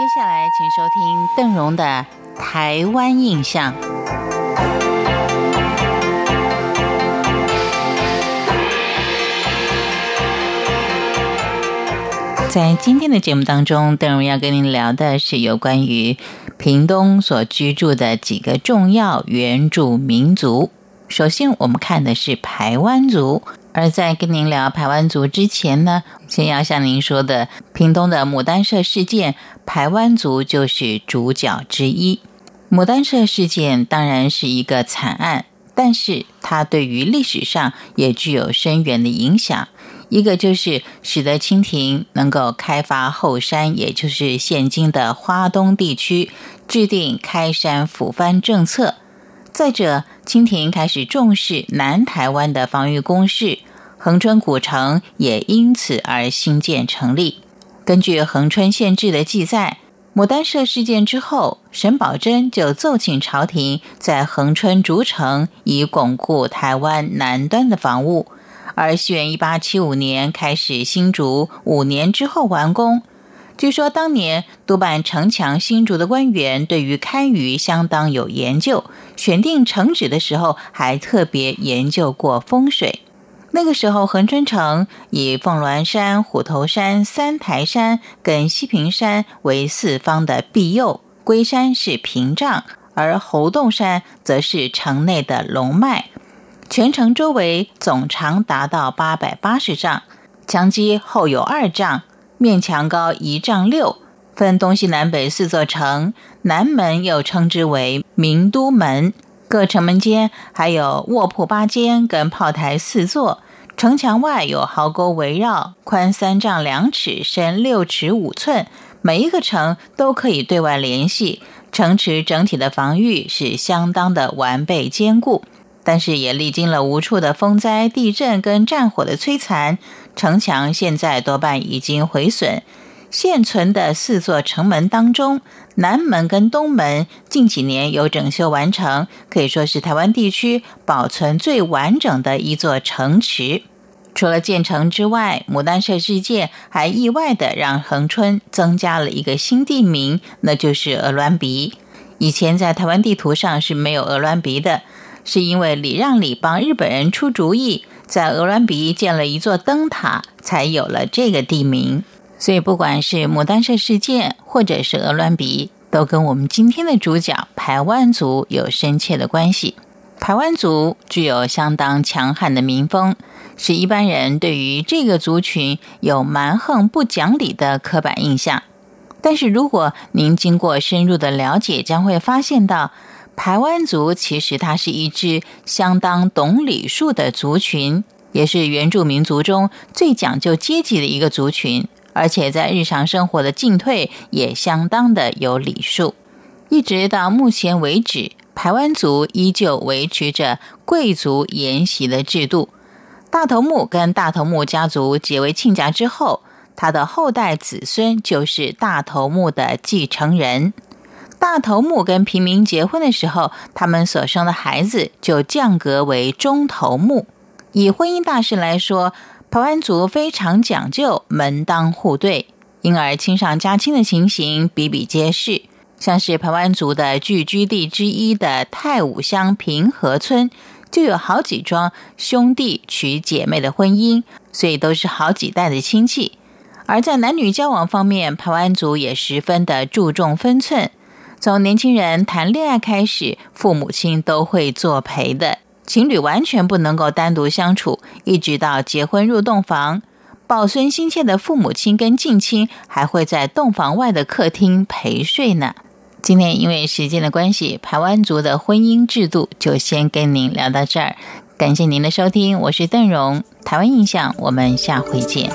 接下来，请收听邓荣的《台湾印象》。在今天的节目当中，邓荣要跟您聊的是有关于屏东所居住的几个重要原住民族。首先，我们看的是排湾族。而在跟您聊排湾族之前呢，先要向您说的，屏东的牡丹社事件，排湾族就是主角之一。牡丹社事件当然是一个惨案，但是它对于历史上也具有深远的影响。一个就是使得清廷能够开发后山，也就是现今的花东地区，制定开山抚番政策。再者，清廷开始重视南台湾的防御工事，恒春古城也因此而兴建成立。根据恒春县志的记载，牡丹社事件之后，沈葆桢就奏请朝廷在恒春筑城，以巩固台湾南端的防务。而西元一八七五年开始新筑，五年之后完工。据说当年督办城墙新筑的官员对于堪舆相当有研究，选定城址的时候还特别研究过风水。那个时候，恒春城以凤峦山、虎头山、三台山跟西平山为四方的庇佑，龟山是屏障，而猴洞山则是城内的龙脉。全城周围总长达到八百八十丈，墙基厚有二丈。面墙高一丈六，分东西南北四座城，南门又称之为明都门。各城门间还有卧铺八间跟炮台四座。城墙外有壕沟围绕，宽三丈两尺，深六尺五寸。每一个城都可以对外联系，城池整体的防御是相当的完备坚固。但是也历经了无数的风灾、地震跟战火的摧残，城墙现在多半已经毁损。现存的四座城门当中，南门跟东门近几年有整修完成，可以说是台湾地区保存最完整的一座城池。除了建成之外，牡丹社事件还意外的让恒春增加了一个新地名，那就是鹅銮鼻。以前在台湾地图上是没有鹅銮鼻的。是因为礼让礼帮日本人出主意，在鹅銮鼻建了一座灯塔，才有了这个地名。所以，不管是牡丹社事件，或者是鹅銮鼻，都跟我们今天的主角排湾族有深切的关系。排湾族具有相当强悍的民风，使一般人对于这个族群有蛮横不讲理的刻板印象。但是，如果您经过深入的了解，将会发现到。台湾族其实它是一支相当懂礼数的族群，也是原住民族中最讲究阶级的一个族群，而且在日常生活的进退也相当的有礼数。一直到目前为止，台湾族依旧维持着贵族沿袭的制度。大头目跟大头目家族结为亲家之后，他的后代子孙就是大头目的继承人。大头目跟平民结婚的时候，他们所生的孩子就降格为中头目。以婚姻大事来说，排湾族非常讲究门当户对，因而亲上加亲的情形比比皆是。像是排湾族的聚居地之一的太武乡平和村，就有好几桩兄弟娶姐妹的婚姻，所以都是好几代的亲戚。而在男女交往方面，排湾族也十分的注重分寸。从年轻人谈恋爱开始，父母亲都会作陪的，情侣完全不能够单独相处，一直到结婚入洞房，抱孙心切的父母亲跟近亲还会在洞房外的客厅陪睡呢。今天因为时间的关系，排湾族的婚姻制度就先跟您聊到这儿，感谢您的收听，我是邓荣，台湾印象，我们下回见。